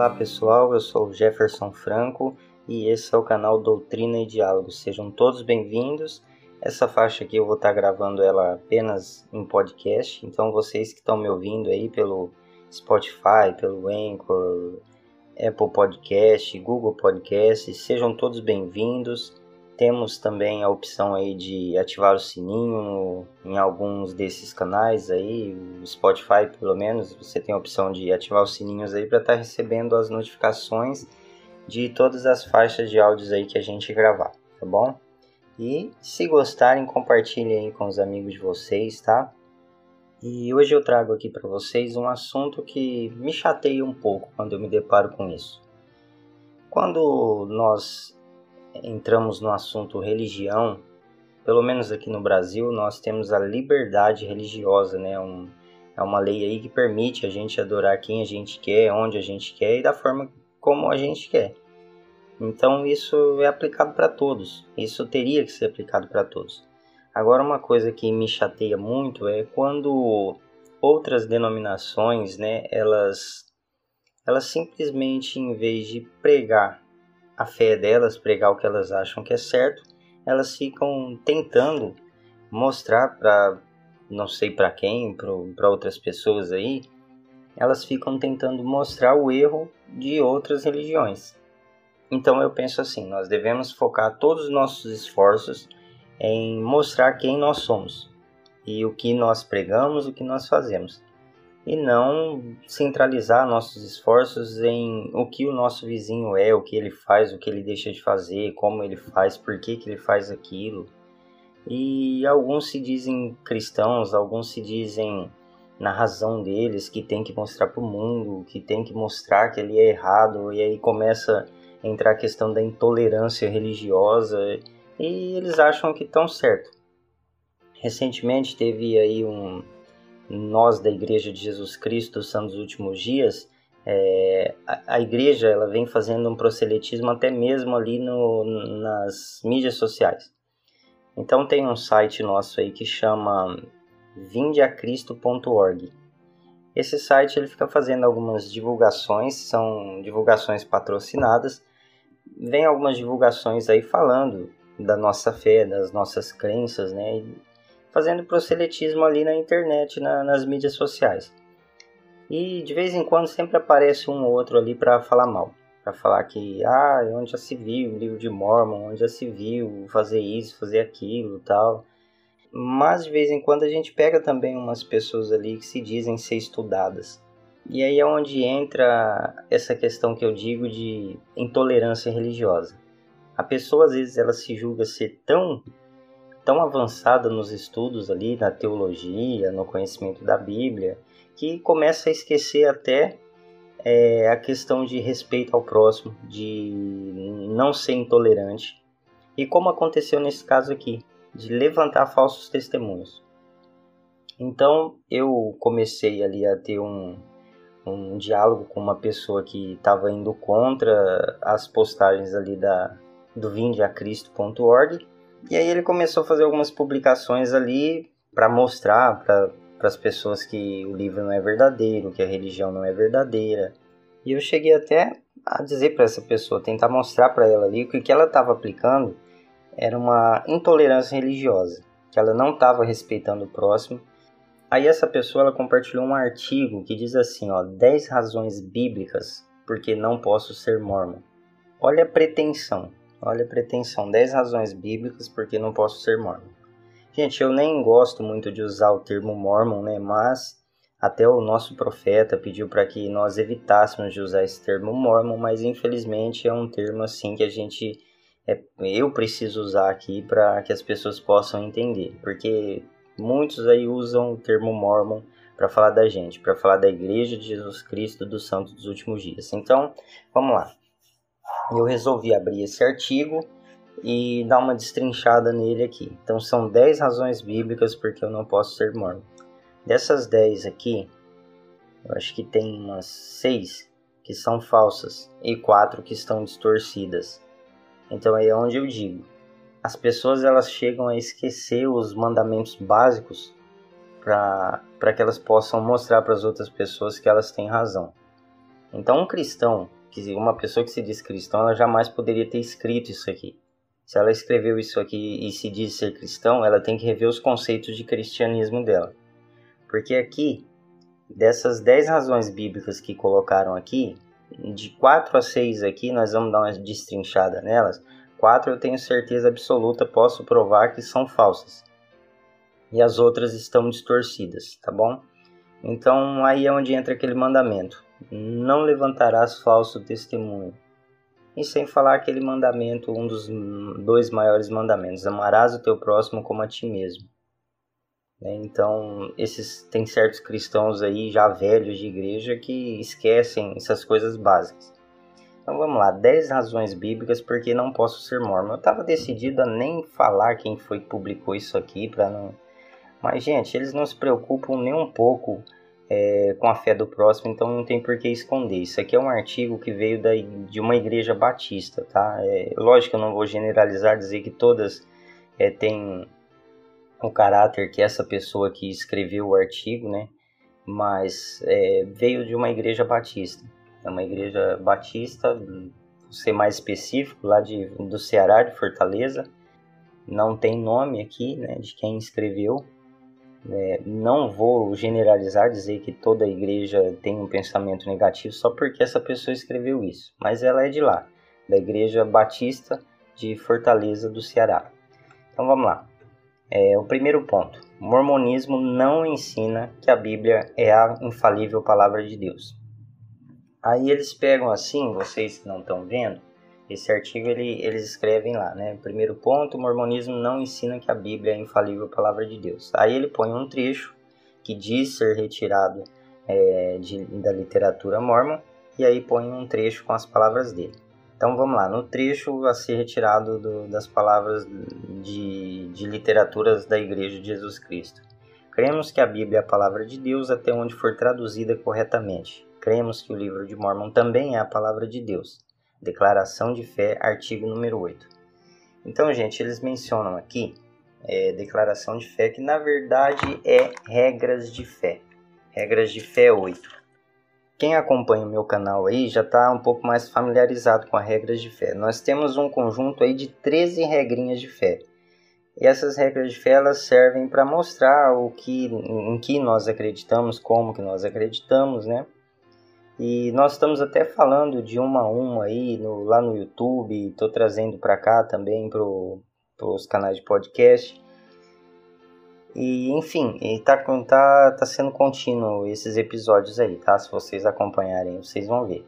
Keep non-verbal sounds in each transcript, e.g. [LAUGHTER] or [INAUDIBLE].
Olá pessoal, eu sou Jefferson Franco e esse é o canal Doutrina e Diálogo. Sejam todos bem-vindos. Essa faixa aqui eu vou estar gravando ela apenas em podcast, então vocês que estão me ouvindo aí pelo Spotify, pelo Anchor, Apple Podcast, Google Podcast, sejam todos bem-vindos. Temos também a opção aí de ativar o sininho em alguns desses canais aí, o Spotify pelo menos, você tem a opção de ativar os sininhos aí para estar tá recebendo as notificações de todas as faixas de áudios aí que a gente gravar, tá bom? E se gostarem, compartilhem aí com os amigos de vocês, tá? E hoje eu trago aqui para vocês um assunto que me chateia um pouco quando eu me deparo com isso. Quando nós entramos no assunto religião, pelo menos aqui no Brasil, nós temos a liberdade religiosa, né? Um, é uma lei aí que permite a gente adorar quem a gente quer, onde a gente quer e da forma como a gente quer. Então isso é aplicado para todos. Isso teria que ser aplicado para todos. Agora uma coisa que me chateia muito é quando outras denominações, né, elas elas simplesmente em vez de pregar a fé delas, pregar o que elas acham que é certo, elas ficam tentando mostrar para não sei para quem, para outras pessoas aí, elas ficam tentando mostrar o erro de outras religiões. Então eu penso assim, nós devemos focar todos os nossos esforços em mostrar quem nós somos e o que nós pregamos, o que nós fazemos e não centralizar nossos esforços em o que o nosso vizinho é, o que ele faz, o que ele deixa de fazer, como ele faz, por que, que ele faz aquilo. E alguns se dizem cristãos, alguns se dizem na razão deles que tem que mostrar para o mundo, que tem que mostrar que ele é errado, e aí começa a entrar a questão da intolerância religiosa, e eles acham que estão certo. Recentemente teve aí um, nós da Igreja de Jesus Cristo são dos últimos dias, é, a, a, igreja ela vem fazendo um proselitismo até mesmo ali no, nas mídias sociais. Então tem um site nosso aí que chama vindeacristo.org. Esse site ele fica fazendo algumas divulgações, são divulgações patrocinadas. Vem algumas divulgações aí falando da nossa fé, das nossas crenças, né? Fazendo proselitismo ali na internet, na, nas mídias sociais. E de vez em quando sempre aparece um ou outro ali para falar mal, para falar que ah, onde já se viu livro de Mormon, onde já se viu fazer isso, fazer aquilo, tal. Mas de vez em quando a gente pega também umas pessoas ali que se dizem ser estudadas. E aí é onde entra essa questão que eu digo de intolerância religiosa. A pessoa às vezes ela se julga ser tão tão avançada nos estudos ali, na teologia, no conhecimento da Bíblia, que começa a esquecer até é, a questão de respeito ao próximo, de não ser intolerante. E como aconteceu nesse caso aqui, de levantar falsos testemunhos. Então eu comecei ali a ter um, um diálogo com uma pessoa que estava indo contra as postagens ali da, do vindeacristo.org e aí ele começou a fazer algumas publicações ali para mostrar para as pessoas que o livro não é verdadeiro, que a religião não é verdadeira. E eu cheguei até a dizer para essa pessoa, tentar mostrar para ela ali que o que ela estava aplicando era uma intolerância religiosa, que ela não estava respeitando o próximo. Aí essa pessoa ela compartilhou um artigo que diz assim, ó, 10 razões bíblicas porque não posso ser mormon. Olha a pretensão. Olha a pretensão, 10 razões bíblicas porque não posso ser mormon. Gente, eu nem gosto muito de usar o termo mormon, né? Mas até o nosso profeta pediu para que nós evitássemos de usar esse termo mormon, mas infelizmente é um termo assim que a gente é, eu preciso usar aqui para que as pessoas possam entender, porque muitos aí usam o termo mormon para falar da gente, para falar da Igreja de Jesus Cristo dos Santos dos Últimos Dias. Então, vamos lá eu resolvi abrir esse artigo e dar uma destrinchada nele aqui. Então são 10 razões bíblicas porque eu não posso ser mormon. Dessas 10 aqui, eu acho que tem umas 6 que são falsas e 4 que estão distorcidas. Então aí é onde eu digo. As pessoas elas chegam a esquecer os mandamentos básicos para que elas possam mostrar para as outras pessoas que elas têm razão. Então, um cristão, uma pessoa que se diz cristão, ela jamais poderia ter escrito isso aqui. Se ela escreveu isso aqui e se diz ser cristão, ela tem que rever os conceitos de cristianismo dela. Porque aqui, dessas 10 razões bíblicas que colocaram aqui, de 4 a 6 aqui, nós vamos dar uma destrinchada nelas. 4 eu tenho certeza absoluta, posso provar que são falsas. E as outras estão distorcidas, tá bom? Então aí é onde entra aquele mandamento: não levantarás falso testemunho. E sem falar aquele mandamento, um dos dois maiores mandamentos: amarás o teu próximo como a ti mesmo. Né? Então, esses tem certos cristãos aí já velhos de igreja que esquecem essas coisas básicas. Então vamos lá, 10 razões bíblicas porque não posso ser mormon. Eu estava decidido a nem falar quem foi que publicou isso aqui para não mas, gente, eles não se preocupam nem um pouco é, com a fé do próximo, então não tem por que esconder. Isso aqui é um artigo que veio da, de uma igreja batista, tá? É, lógico que eu não vou generalizar, dizer que todas é, têm o caráter que essa pessoa que escreveu o artigo, né? Mas é, veio de uma igreja batista. É uma igreja batista, ser mais específico, lá de, do Ceará, de Fortaleza. Não tem nome aqui, né, de quem escreveu, é, não vou generalizar, dizer que toda igreja tem um pensamento negativo só porque essa pessoa escreveu isso, mas ela é de lá, da Igreja Batista de Fortaleza do Ceará. Então vamos lá. É, o primeiro ponto: o mormonismo não ensina que a Bíblia é a infalível palavra de Deus. Aí eles pegam assim, vocês que não estão vendo, esse artigo ele, eles escrevem lá, né? Primeiro ponto, o mormonismo não ensina que a Bíblia é a infalível palavra de Deus. Aí ele põe um trecho que diz ser retirado é, de, da literatura mormon e aí põe um trecho com as palavras dele. Então vamos lá, no trecho a ser retirado do, das palavras de, de literaturas da Igreja de Jesus Cristo. Cremos que a Bíblia é a palavra de Deus até onde for traduzida corretamente. Cremos que o livro de Mormon também é a palavra de Deus. Declaração de Fé, artigo número 8. Então, gente, eles mencionam aqui é, declaração de fé, que na verdade é regras de fé. Regras de fé 8. Quem acompanha o meu canal aí já está um pouco mais familiarizado com as regras de fé. Nós temos um conjunto aí de 13 regrinhas de fé. E essas regras de fé elas servem para mostrar o que, em que nós acreditamos, como que nós acreditamos, né? E nós estamos até falando de uma a uma aí no, lá no YouTube, estou trazendo para cá também para os canais de podcast. E enfim, está tá, tá sendo contínuo esses episódios aí, tá? Se vocês acompanharem, vocês vão ver.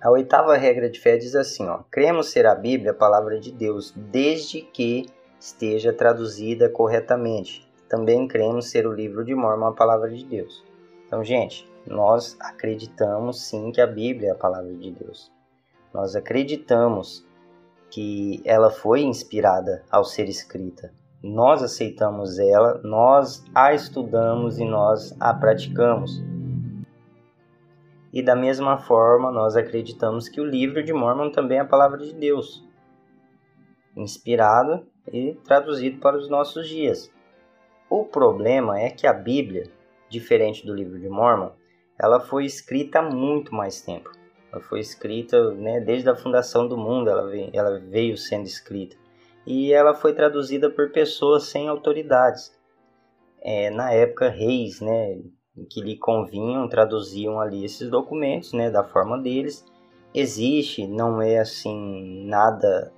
A oitava regra de fé diz assim, ó: Cremos ser a Bíblia a palavra de Deus, desde que esteja traduzida corretamente. Também cremos ser o livro de Mormon a palavra de Deus. Então, gente, nós acreditamos sim que a Bíblia é a palavra de Deus. Nós acreditamos que ela foi inspirada ao ser escrita. Nós aceitamos ela, nós a estudamos e nós a praticamos. E da mesma forma, nós acreditamos que o livro de Mormon também é a palavra de Deus, inspirado e traduzido para os nossos dias. O problema é que a Bíblia, diferente do livro de Mormon, ela foi escrita há muito mais tempo. Ela foi escrita né, desde a fundação do mundo, ela veio, ela veio sendo escrita. E ela foi traduzida por pessoas sem autoridades. É, na época, reis né, que lhe convinham traduziam ali esses documentos né, da forma deles. Existe, não é assim nada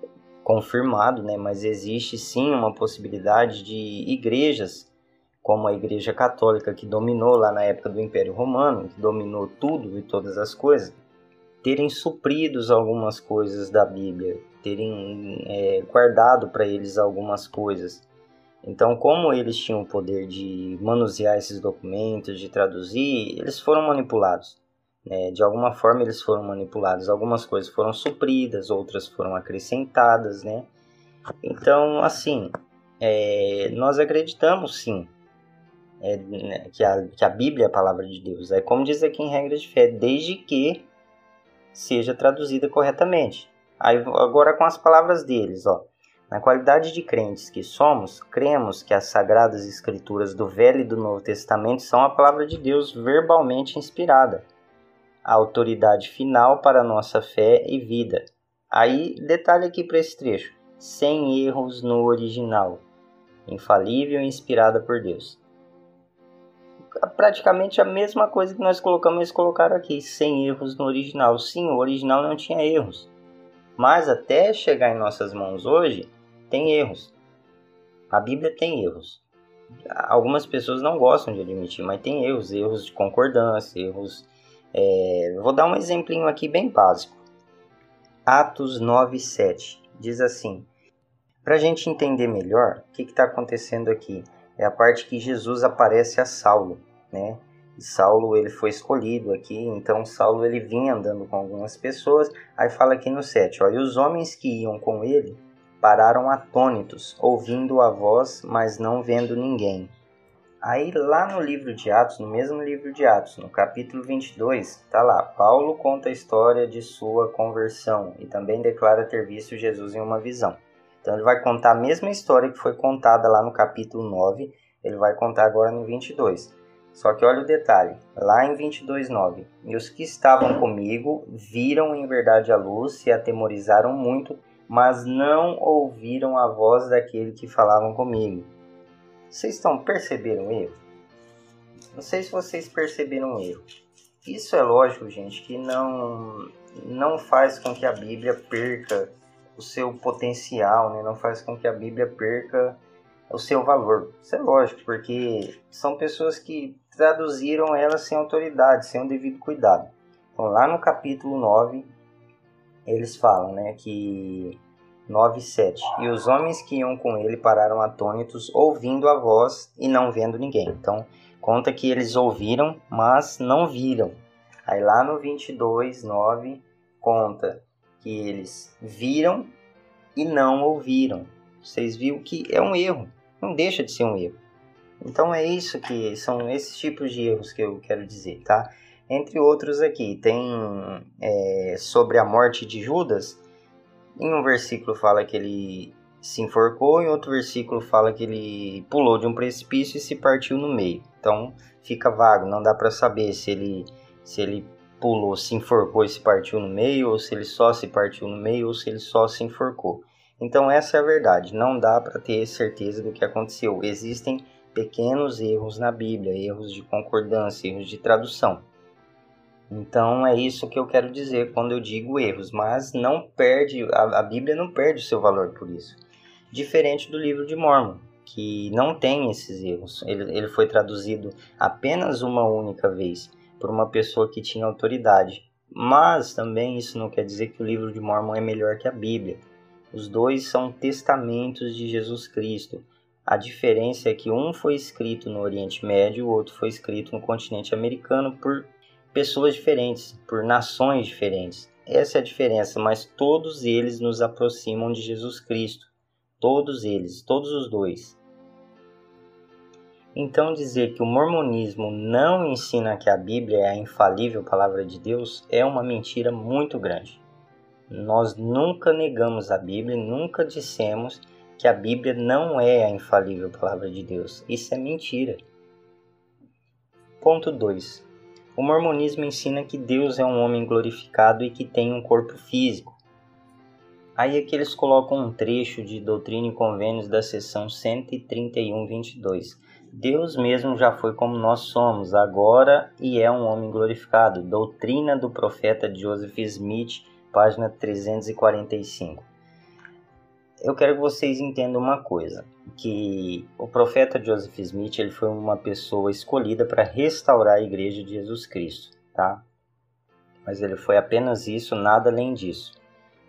confirmado, né, mas existe sim uma possibilidade de igrejas como a Igreja Católica, que dominou lá na época do Império Romano, que dominou tudo e todas as coisas, terem supridos algumas coisas da Bíblia, terem é, guardado para eles algumas coisas. Então, como eles tinham o poder de manusear esses documentos, de traduzir, eles foram manipulados. Né? De alguma forma, eles foram manipulados. Algumas coisas foram supridas, outras foram acrescentadas, né? Então, assim, é, nós acreditamos sim é, né, que, a, que a Bíblia é a palavra de Deus. É como diz aqui em regras de fé, desde que seja traduzida corretamente. Aí, agora com as palavras deles, ó. Na qualidade de crentes que somos, cremos que as sagradas escrituras do Velho e do Novo Testamento são a palavra de Deus verbalmente inspirada. a autoridade final para a nossa fé e vida. Aí, detalhe aqui para esse trecho: sem erros no original, infalível e inspirada por Deus. Praticamente a mesma coisa que nós colocamos, eles colocaram aqui, sem erros no original. Sim, o original não tinha erros. Mas até chegar em nossas mãos hoje, tem erros. A Bíblia tem erros. Algumas pessoas não gostam de admitir, mas tem erros, erros de concordância, erros. É... Vou dar um exemplinho aqui bem básico. Atos 9:7 diz assim: para a gente entender melhor o que está acontecendo aqui, é a parte que Jesus aparece a Saulo, né? E Saulo ele foi escolhido aqui, então Saulo ele vinha andando com algumas pessoas. Aí fala aqui no 7, ó, e os homens que iam com ele pararam atônitos, ouvindo a voz, mas não vendo ninguém. Aí lá no livro de Atos, no mesmo livro de Atos, no capítulo 22, tá lá, Paulo conta a história de sua conversão e também declara ter visto Jesus em uma visão. Então ele vai contar a mesma história que foi contada lá no capítulo 9, ele vai contar agora no 22. Só que olha o detalhe, lá em 22:9, e os que estavam comigo viram em verdade a luz e atemorizaram muito, mas não ouviram a voz daquele que falavam comigo. Vocês estão percebendo o erro? Não sei se vocês perceberam o erro. Isso é lógico, gente, que não não faz com que a Bíblia perca o seu potencial, né? não faz com que a Bíblia perca o seu valor. Isso é lógico, porque são pessoas que traduziram ela sem autoridade, sem o devido cuidado. Então, lá no capítulo 9, eles falam né, que 9:7 E os homens que iam com ele pararam atônitos, ouvindo a voz e não vendo ninguém. Então, conta que eles ouviram, mas não viram. Aí lá no 22, 9, conta que eles viram e não ouviram. Vocês viram que é um erro, não deixa de ser um erro. Então é isso que são esses tipos de erros que eu quero dizer, tá? Entre outros aqui, tem é, sobre a morte de Judas. Em um versículo fala que ele se enforcou, em outro versículo fala que ele pulou de um precipício e se partiu no meio. Então fica vago, não dá para saber se ele se ele pulou, se enforcou e se partiu no meio, ou se ele só se partiu no meio, ou se ele só se enforcou. Então essa é a verdade, não dá para ter certeza do que aconteceu. Existem pequenos erros na Bíblia, erros de concordância, erros de tradução. Então é isso que eu quero dizer quando eu digo erros, mas não perde, a, a Bíblia não perde o seu valor por isso. Diferente do livro de Mormon, que não tem esses erros. Ele, ele foi traduzido apenas uma única vez por uma pessoa que tinha autoridade. Mas também isso não quer dizer que o livro de Mormon é melhor que a Bíblia. Os dois são testamentos de Jesus Cristo. A diferença é que um foi escrito no Oriente Médio, o outro foi escrito no continente americano por pessoas diferentes, por nações diferentes. Essa é a diferença, mas todos eles nos aproximam de Jesus Cristo. Todos eles, todos os dois. Então, dizer que o mormonismo não ensina que a Bíblia é a infalível palavra de Deus é uma mentira muito grande. Nós nunca negamos a Bíblia, nunca dissemos que a Bíblia não é a infalível palavra de Deus. Isso é mentira. Ponto 2. O mormonismo ensina que Deus é um homem glorificado e que tem um corpo físico. Aí é que eles colocam um trecho de Doutrina e Convênios da seção 131, 22 Deus mesmo já foi como nós somos, agora e é um homem glorificado. Doutrina do profeta Joseph Smith, página 345. Eu quero que vocês entendam uma coisa, que o profeta Joseph Smith ele foi uma pessoa escolhida para restaurar a igreja de Jesus Cristo, tá? Mas ele foi apenas isso, nada além disso.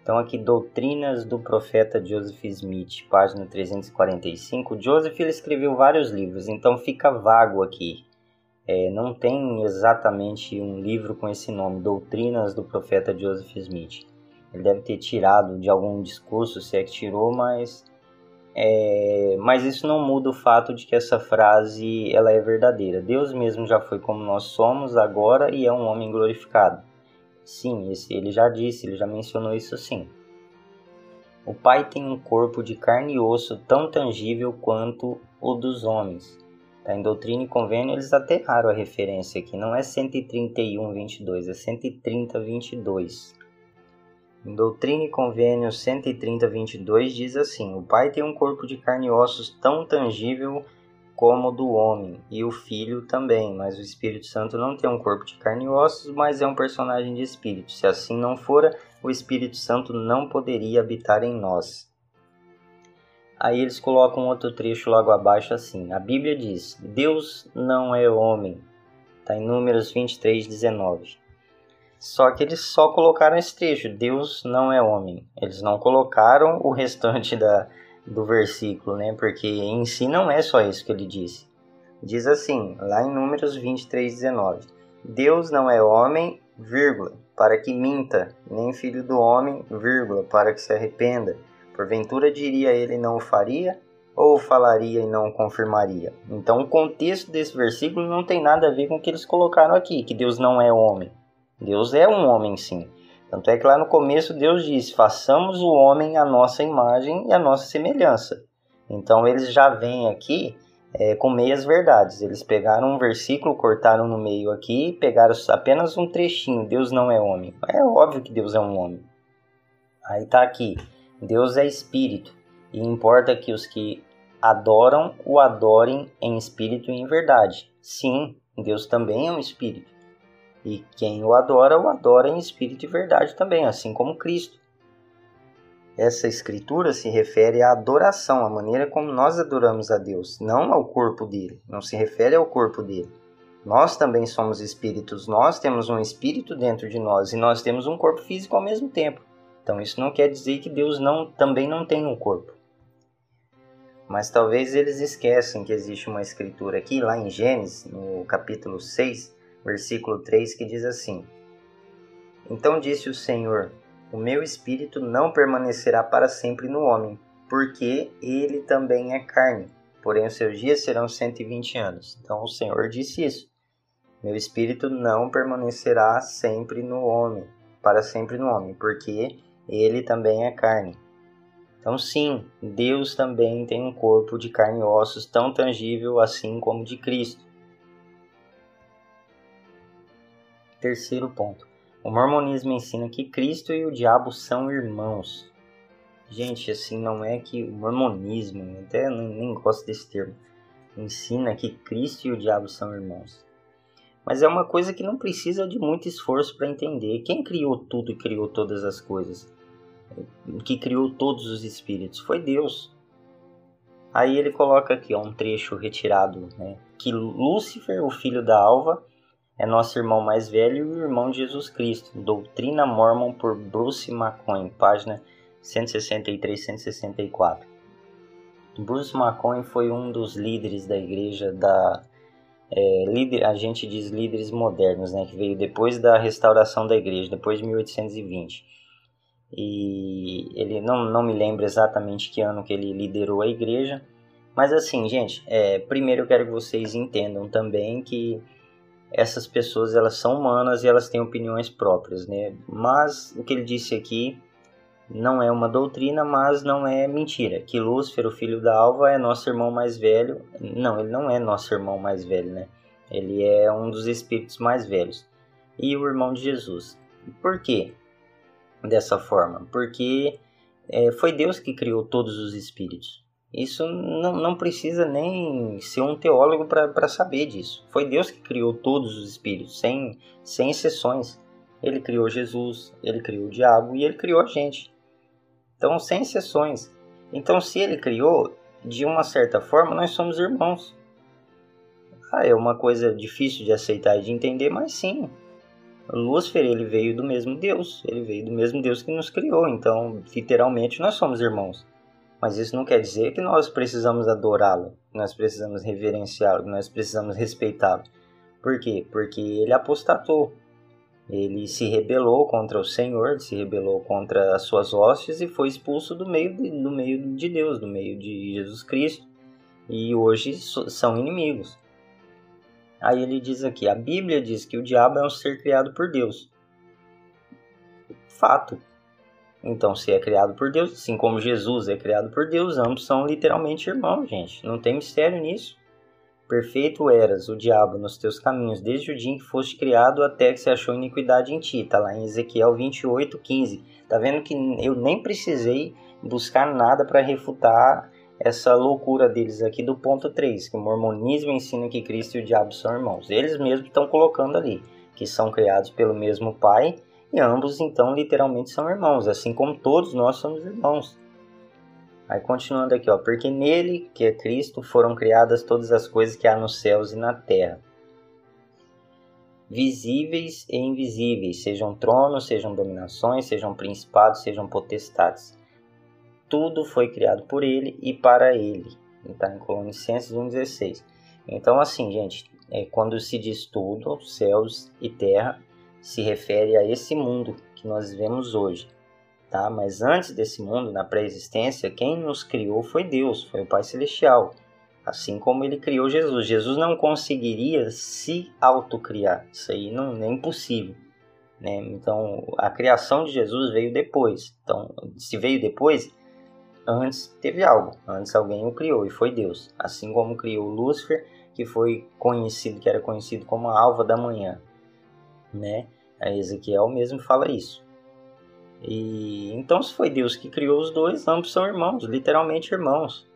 Então aqui Doutrinas do Profeta Joseph Smith, página 345. Joseph ele escreveu vários livros, então fica vago aqui. É, não tem exatamente um livro com esse nome, Doutrinas do Profeta Joseph Smith. Ele deve ter tirado de algum discurso, se é que tirou, mas é, mas isso não muda o fato de que essa frase ela é verdadeira. Deus mesmo já foi como nós somos agora e é um homem glorificado. Sim, esse, ele já disse, ele já mencionou isso sim. O Pai tem um corpo de carne e osso tão tangível quanto o dos homens. Tá? Em Doutrina e Convênio eles até erraram a referência aqui, não é 131, 22, é 130, 22. Em Doutrina e Convênio 130, 22 diz assim: O Pai tem um corpo de carne e ossos tão tangível como do homem, e o Filho também, mas o Espírito Santo não tem um corpo de carne e ossos, mas é um personagem de espírito. Se assim não fora, o Espírito Santo não poderia habitar em nós. Aí eles colocam outro trecho logo abaixo assim: A Bíblia diz: Deus não é homem. Está em Números 23, 19. Só que eles só colocaram esse trecho: Deus não é homem. Eles não colocaram o restante [LAUGHS] da, do versículo, né? Porque em si não é só isso que ele disse. Diz assim, lá em Números 23, 19: Deus não é homem, vírgula, para que minta, nem filho do homem, vírgula, para que se arrependa. Porventura diria ele não o faria, ou falaria e não confirmaria? Então o contexto desse versículo não tem nada a ver com o que eles colocaram aqui, que Deus não é homem. Deus é um homem sim. Tanto é que lá no começo Deus disse: façamos o homem à nossa imagem e à nossa semelhança. Então eles já vêm aqui é, com meias verdades. Eles pegaram um versículo, cortaram no meio aqui, pegaram apenas um trechinho. Deus não é homem. É óbvio que Deus é um homem. Aí tá aqui. Deus é espírito, e importa que os que adoram o adorem em espírito e em verdade. Sim, Deus também é um espírito. E quem o adora, o adora em espírito e verdade também, assim como Cristo. Essa escritura se refere à adoração, à maneira como nós adoramos a Deus, não ao corpo dele, não se refere ao corpo dele. Nós também somos espíritos, nós temos um espírito dentro de nós e nós temos um corpo físico ao mesmo tempo. Então isso não quer dizer que Deus não, também não tem um corpo. Mas talvez eles esquecem que existe uma escritura aqui, lá em Gênesis, no capítulo 6, versículo 3, que diz assim: Então disse o Senhor: O meu espírito não permanecerá para sempre no homem, porque ele também é carne, porém os seus dias serão 120 anos. Então o Senhor disse isso: Meu espírito não permanecerá sempre no homem, para sempre no homem, porque ele também é carne. Então, sim, Deus também tem um corpo de carne e ossos tão tangível assim como de Cristo. Terceiro ponto. O mormonismo ensina que Cristo e o diabo são irmãos. Gente, assim, não é que o mormonismo, até nem gosto desse termo, ensina que Cristo e o diabo são irmãos. Mas é uma coisa que não precisa de muito esforço para entender. Quem criou tudo e criou todas as coisas? que criou todos os espíritos foi Deus. Aí ele coloca aqui ó, um trecho retirado, né, que Lúcifer, o filho da Alva, é nosso irmão mais velho e o irmão de Jesus Cristo. Doutrina Mormon por Bruce McCoy, página 163-164. Bruce McCoy foi um dos líderes da igreja da é, líder, a gente diz líderes modernos, né, que veio depois da restauração da igreja, depois de 1820 e ele não, não me lembro exatamente que ano que ele liderou a igreja, mas assim, gente, é, primeiro eu quero que vocês entendam também que essas pessoas elas são humanas e elas têm opiniões próprias, né? Mas o que ele disse aqui não é uma doutrina, mas não é mentira. Que Lúcifer, o filho da Alva, é nosso irmão mais velho. Não, ele não é nosso irmão mais velho, né? Ele é um dos espíritos mais velhos. E o irmão de Jesus. Por quê? dessa forma, porque é, foi Deus que criou todos os espíritos. Isso não, não precisa nem ser um teólogo para saber disso. Foi Deus que criou todos os espíritos, sem, sem exceções. Ele criou Jesus, ele criou o diabo e ele criou a gente. Então, sem exceções. Então, se ele criou, de uma certa forma, nós somos irmãos. Ah, é uma coisa difícil de aceitar e de entender, mas sim, Lúcifer ele veio do mesmo Deus, ele veio do mesmo Deus que nos criou, então literalmente nós somos irmãos. Mas isso não quer dizer que nós precisamos adorá-lo, nós precisamos reverenciá-lo, nós precisamos respeitá-lo. Por quê? Porque ele apostatou. Ele se rebelou contra o Senhor, se rebelou contra as suas hostes e foi expulso do meio de, do meio de Deus, do meio de Jesus Cristo. E hoje são inimigos. Aí ele diz aqui: a Bíblia diz que o diabo é um ser criado por Deus. Fato. Então, se é criado por Deus, assim como Jesus é criado por Deus, ambos são literalmente irmãos, gente. Não tem mistério nisso. Perfeito eras, o diabo, nos teus caminhos, desde o dia em que foste criado até que se achou iniquidade em ti. Está lá em Ezequiel 28, 15. Tá vendo que eu nem precisei buscar nada para refutar essa loucura deles aqui do ponto 3, que o mormonismo ensina que Cristo e o diabo são irmãos. Eles mesmos estão colocando ali, que são criados pelo mesmo Pai, e ambos então literalmente são irmãos, assim como todos nós somos irmãos. Aí continuando aqui, ó, porque nele, que é Cristo, foram criadas todas as coisas que há nos céus e na terra. Visíveis e invisíveis, sejam tronos, sejam dominações, sejam principados, sejam potestades. Tudo foi criado por ele e para ele. Está em Colonicenses 1,16. Então, assim, gente, é, quando se diz tudo, céus e terra, se refere a esse mundo que nós vivemos hoje tá? Mas antes desse mundo, na pré-existência, quem nos criou foi Deus, foi o Pai Celestial. Assim como ele criou Jesus. Jesus não conseguiria se autocriar. Isso aí não é impossível. Né? Então, a criação de Jesus veio depois. Então, se veio depois, antes teve algo. Antes alguém o criou e foi Deus. Assim como criou Lúcifer, que foi conhecido, que era conhecido como a alva da manhã. Né? A Ezequiel mesmo fala isso. E então, se foi Deus que criou os dois, ambos são irmãos, literalmente irmãos.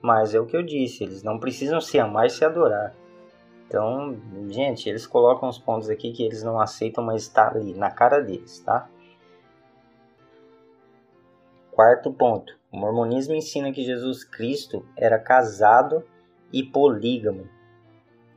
Mas é o que eu disse, eles não precisam se amar e se adorar. Então, gente, eles colocam os pontos aqui que eles não aceitam, mas está ali, na cara deles, tá? Quarto ponto. O mormonismo ensina que Jesus Cristo era casado e polígamo.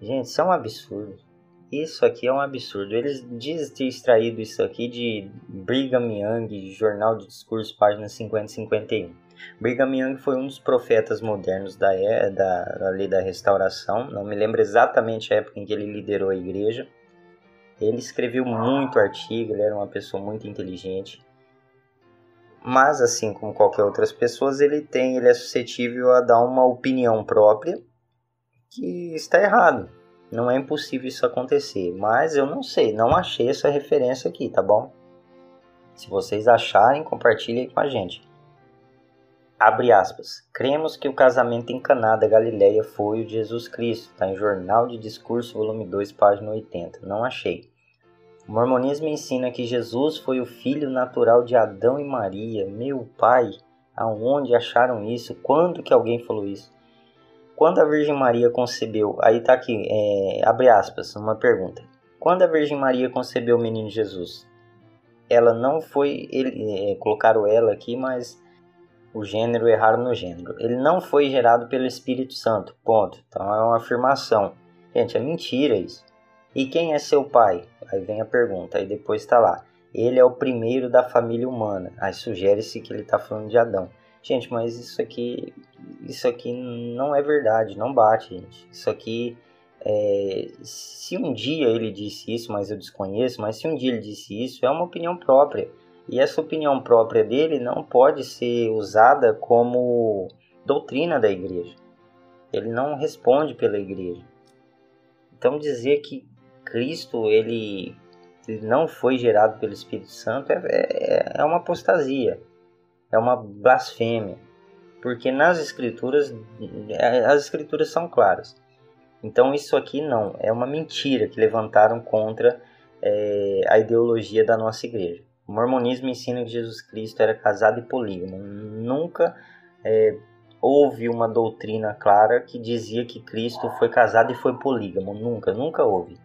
Gente, isso é um absurdo. Isso aqui é um absurdo. Eles dizem ter extraído isso aqui de Brigham Young, Jornal de Discurso, página 50 e 51. Brigham Young foi um dos profetas modernos da, da, da lei da restauração. Não me lembro exatamente a época em que ele liderou a igreja. Ele escreveu muito artigo, ele era uma pessoa muito inteligente. Mas assim como qualquer outras pessoas, ele tem, ele é suscetível a dar uma opinião própria que está errado. Não é impossível isso acontecer, mas eu não sei, não achei essa referência aqui, tá bom? Se vocês acharem, compartilhem com a gente. Abre aspas. Cremos que o casamento em Caná da Galileia foi o de Jesus Cristo. Está em Jornal de Discurso, volume 2, página 80. Não achei. O mormonismo ensina que Jesus foi o filho natural de Adão e Maria. Meu pai, aonde acharam isso? Quando que alguém falou isso? Quando a Virgem Maria concebeu, aí tá aqui, é, abre aspas, uma pergunta. Quando a Virgem Maria concebeu o menino Jesus, ela não foi, ele, é, colocaram ela aqui, mas o gênero erraram no gênero. Ele não foi gerado pelo Espírito Santo, ponto. Então é uma afirmação. Gente, é mentira isso. E quem é seu pai? Aí vem a pergunta, aí depois está lá. Ele é o primeiro da família humana. Aí sugere-se que ele está falando de Adão. Gente, mas isso aqui, isso aqui não é verdade, não bate, gente. Isso aqui, é, se um dia ele disse isso, mas eu desconheço, mas se um dia ele disse isso, é uma opinião própria. E essa opinião própria dele não pode ser usada como doutrina da igreja. Ele não responde pela igreja. Então dizer que Cristo ele, ele não foi gerado pelo Espírito Santo é, é, é uma apostasia é uma blasfêmia, porque nas escrituras é, as escrituras são claras. Então isso aqui não é uma mentira que levantaram contra é, a ideologia da nossa igreja. O mormonismo ensina que Jesus Cristo era casado e polígamo. Nunca é, houve uma doutrina clara que dizia que Cristo foi casado e foi polígamo. Nunca, nunca houve.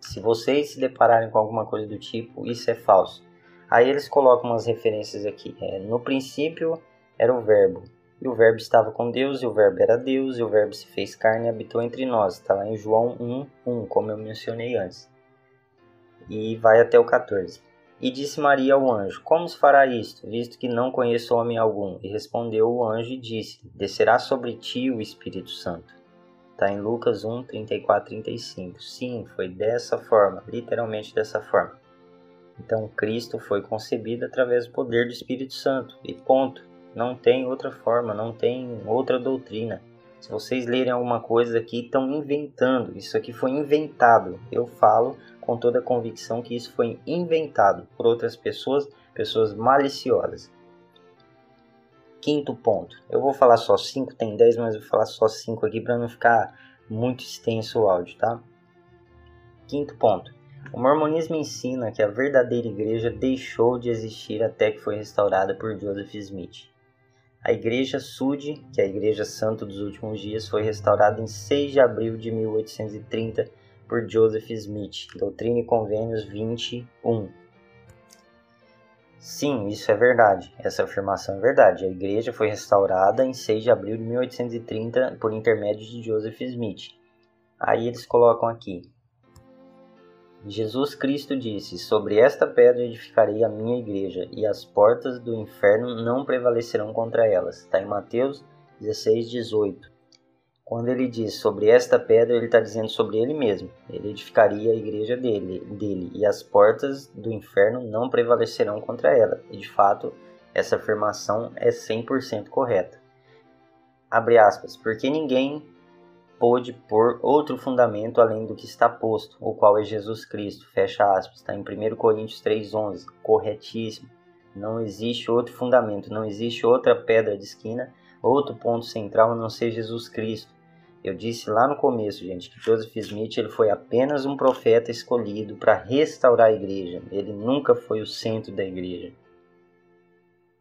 Se vocês se depararem com alguma coisa do tipo, isso é falso. Aí eles colocam umas referências aqui. É, no princípio era o Verbo, e o Verbo estava com Deus, e o Verbo era Deus, e o Verbo se fez carne e habitou entre nós. Está lá em João 1, 1, como eu mencionei antes. E vai até o 14. E disse Maria ao anjo: Como se fará isto, visto que não conheço homem algum? E respondeu o anjo e disse: Descerá sobre ti o Espírito Santo. Está em Lucas 1, 34, 35. Sim, foi dessa forma, literalmente dessa forma. Então Cristo foi concebido através do poder do Espírito Santo. E ponto. Não tem outra forma, não tem outra doutrina. Se vocês lerem alguma coisa aqui, estão inventando. Isso aqui foi inventado. Eu falo com toda a convicção que isso foi inventado por outras pessoas, pessoas maliciosas. Quinto ponto. Eu vou falar só cinco, tem dez, mas vou falar só cinco aqui para não ficar muito extenso o áudio, tá? Quinto ponto. O mormonismo ensina que a verdadeira igreja deixou de existir até que foi restaurada por Joseph Smith. A Igreja Sud, que é a Igreja Santo dos Últimos Dias, foi restaurada em 6 de abril de 1830 por Joseph Smith, Doutrina e Convênios 21. Sim, isso é verdade. Essa afirmação é verdade. A igreja foi restaurada em 6 de abril de 1830 por intermédio de Joseph Smith. Aí eles colocam aqui: Jesus Cristo disse: Sobre esta pedra edificarei a minha igreja, e as portas do inferno não prevalecerão contra elas. Está em Mateus 16, 18. Quando ele diz sobre esta pedra, ele está dizendo sobre ele mesmo. Ele edificaria a igreja dele, dele, e as portas do inferno não prevalecerão contra ela. E de fato, essa afirmação é 100% correta. Abre aspas, porque ninguém pôde pôr outro fundamento além do que está posto, o qual é Jesus Cristo. Fecha aspas. Está em 1 Coríntios 3,11. Corretíssimo. Não existe outro fundamento, não existe outra pedra de esquina, outro ponto central a não ser Jesus Cristo. Eu disse lá no começo, gente, que Joseph Smith ele foi apenas um profeta escolhido para restaurar a igreja. Ele nunca foi o centro da igreja.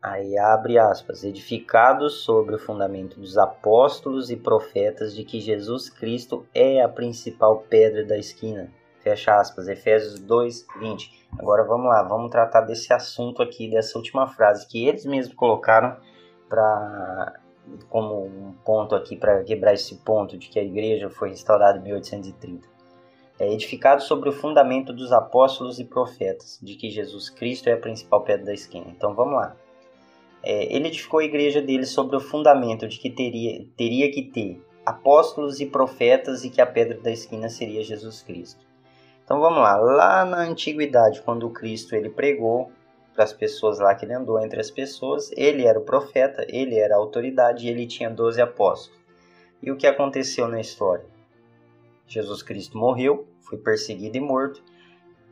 Aí abre aspas, edificados sobre o fundamento dos apóstolos e profetas de que Jesus Cristo é a principal pedra da esquina. Fecha aspas, Efésios 2, 20. Agora vamos lá, vamos tratar desse assunto aqui, dessa última frase que eles mesmos colocaram para como um ponto aqui para quebrar esse ponto de que a igreja foi restaurada em 1830. É edificado sobre o fundamento dos apóstolos e profetas, de que Jesus Cristo é a principal pedra da esquina. Então vamos lá. É, ele edificou a igreja dele sobre o fundamento de que teria, teria que ter apóstolos e profetas e que a pedra da esquina seria Jesus Cristo. Então vamos lá, lá na antiguidade, quando Cristo ele pregou para as pessoas lá que ele andou entre as pessoas, ele era o profeta, ele era a autoridade e ele tinha 12 apóstolos. E o que aconteceu na história? Jesus Cristo morreu, foi perseguido e morto,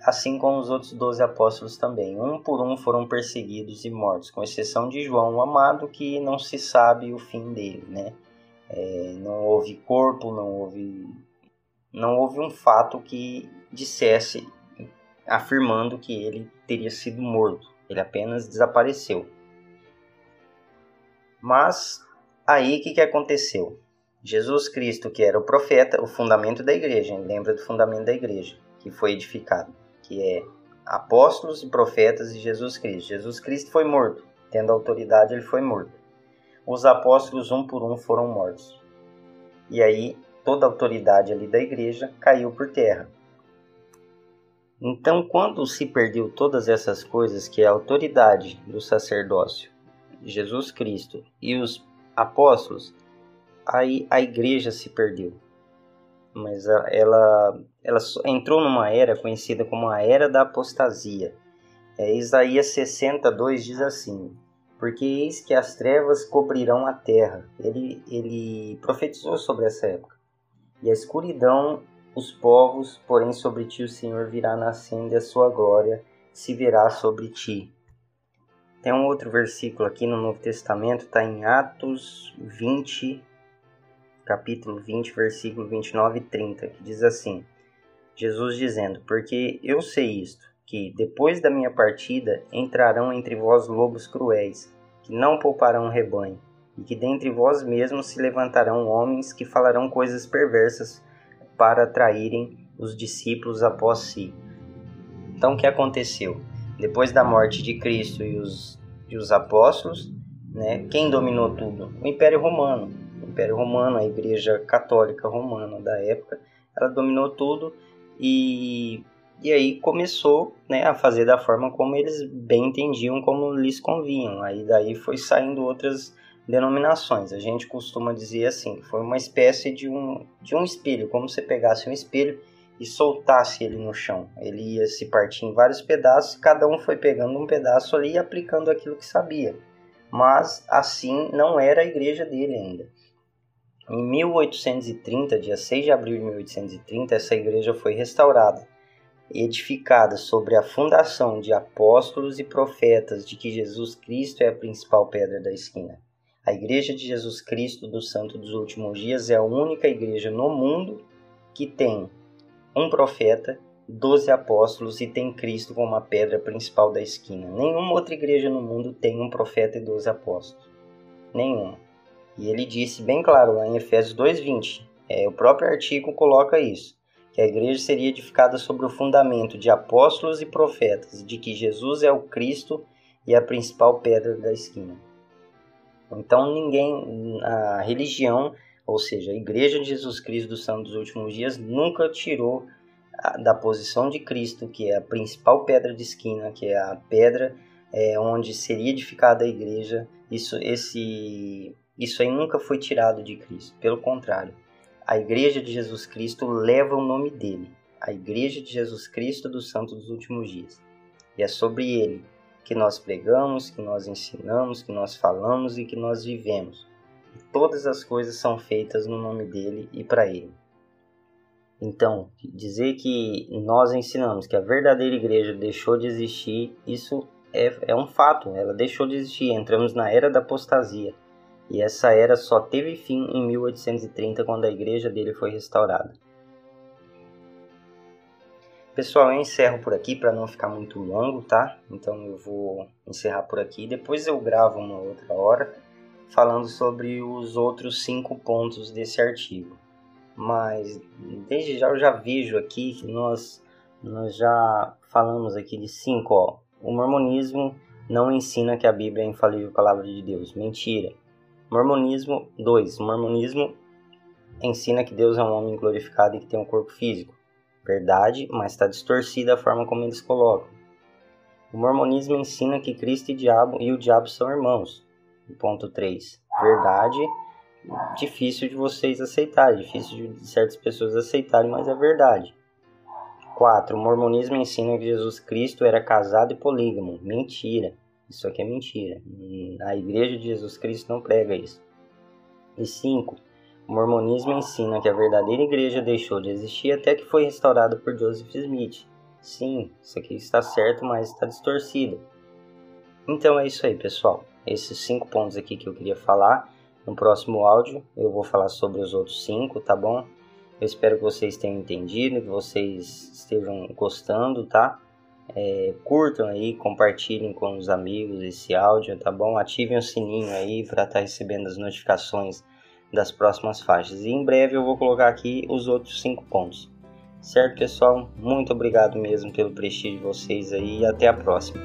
assim como os outros doze apóstolos também. Um por um foram perseguidos e mortos, com exceção de João, o amado, que não se sabe o fim dele, né? É, não houve corpo, não houve, não houve um fato que dissesse, afirmando que ele teria sido morto. Ele apenas desapareceu. Mas aí o que, que aconteceu? Jesus Cristo, que era o profeta, o fundamento da igreja, lembra do fundamento da igreja, que foi edificado que é apóstolos e profetas de Jesus Cristo. Jesus Cristo foi morto, tendo autoridade, ele foi morto. Os apóstolos, um por um, foram mortos. E aí, toda a autoridade ali da igreja caiu por terra. Então, quando se perdeu todas essas coisas, que é a autoridade do sacerdócio, Jesus Cristo e os apóstolos, aí a igreja se perdeu mas ela, ela entrou numa era conhecida como a Era da Apostasia. É, Isaías 62 diz assim: Porque eis que as trevas cobrirão a terra. Ele, ele profetizou sobre essa época. E a escuridão os povos, porém sobre ti o Senhor virá nascendo e a sua glória se verá sobre ti. Tem um outro versículo aqui no Novo Testamento, está em Atos 20, capítulo 20, versículo 29 e 30, que diz assim: Jesus dizendo: Porque eu sei isto, que depois da minha partida entrarão entre vós lobos cruéis, que não pouparão rebanho, e que dentre vós mesmos se levantarão homens que falarão coisas perversas para atraírem os discípulos após si. Então o que aconteceu? Depois da morte de Cristo e os, e os apóstolos, né, quem dominou tudo? O Império Romano Império Romano, a Igreja Católica Romana da época, ela dominou tudo e, e aí começou né, a fazer da forma como eles bem entendiam, como lhes convinham. Aí daí foi saindo outras denominações. A gente costuma dizer assim, foi uma espécie de um, de um espelho, como se pegasse um espelho e soltasse ele no chão. Ele ia se partir em vários pedaços, cada um foi pegando um pedaço ali e aplicando aquilo que sabia. Mas assim não era a igreja dele ainda. Em 1830, dia 6 de abril de 1830, essa igreja foi restaurada, edificada sobre a fundação de apóstolos e profetas de que Jesus Cristo é a principal pedra da esquina. A Igreja de Jesus Cristo do Santo dos Últimos Dias é a única igreja no mundo que tem um profeta, doze apóstolos e tem Cristo como a pedra principal da esquina. Nenhuma outra igreja no mundo tem um profeta e doze apóstolos. Nenhuma. E ele disse bem claro lá em Efésios 2,20, é, o próprio artigo coloca isso, que a igreja seria edificada sobre o fundamento de apóstolos e profetas, de que Jesus é o Cristo e a principal pedra da esquina. Então ninguém, a religião, ou seja, a Igreja de Jesus Cristo dos Santos dos Últimos Dias, nunca tirou da posição de Cristo, que é a principal pedra de esquina, que é a pedra é, onde seria edificada a igreja, isso, esse, isso aí nunca foi tirado de Cristo. Pelo contrário, a Igreja de Jesus Cristo leva o nome dele, a Igreja de Jesus Cristo dos Santos dos Últimos Dias. E é sobre ele que nós pregamos, que nós ensinamos, que nós falamos e que nós vivemos. E todas as coisas são feitas no nome dele e para ele. Então, dizer que nós ensinamos que a verdadeira igreja deixou de existir, isso é, é um fato, ela deixou de existir. Entramos na era da apostasia. E essa era só teve fim em 1830, quando a igreja dele foi restaurada. Pessoal, eu encerro por aqui para não ficar muito longo, tá? Então eu vou encerrar por aqui. Depois eu gravo uma outra hora falando sobre os outros cinco pontos desse artigo. Mas desde já eu já vejo aqui que nós, nós já falamos aqui de cinco. Ó. O mormonismo não ensina que a Bíblia é a infalível palavra de Deus. Mentira. Mormonismo 2. O mormonismo ensina que Deus é um homem glorificado e que tem um corpo físico verdade, mas está distorcida a forma como eles colocam. O mormonismo ensina que Cristo e, diabo, e o diabo são irmãos. Ponto 3. Verdade, difícil de vocês aceitarem, difícil de certas pessoas aceitarem, mas é verdade. 4. O mormonismo ensina que Jesus Cristo era casado e polígamo. Mentira. Isso aqui é mentira. A igreja de Jesus Cristo não prega isso. E 5. O mormonismo ensina que a verdadeira igreja deixou de existir até que foi restaurada por Joseph Smith. Sim, isso aqui está certo, mas está distorcido. Então é isso aí, pessoal. Esses cinco pontos aqui que eu queria falar. No próximo áudio eu vou falar sobre os outros cinco, tá bom? Eu espero que vocês tenham entendido, que vocês estejam gostando, tá? É, curtam aí, compartilhem com os amigos esse áudio, tá bom? Ativem o sininho aí para estar tá recebendo as notificações das próximas faixas. E em breve eu vou colocar aqui os outros cinco pontos. Certo, pessoal? Muito obrigado mesmo pelo prestígio de vocês aí e até a próxima.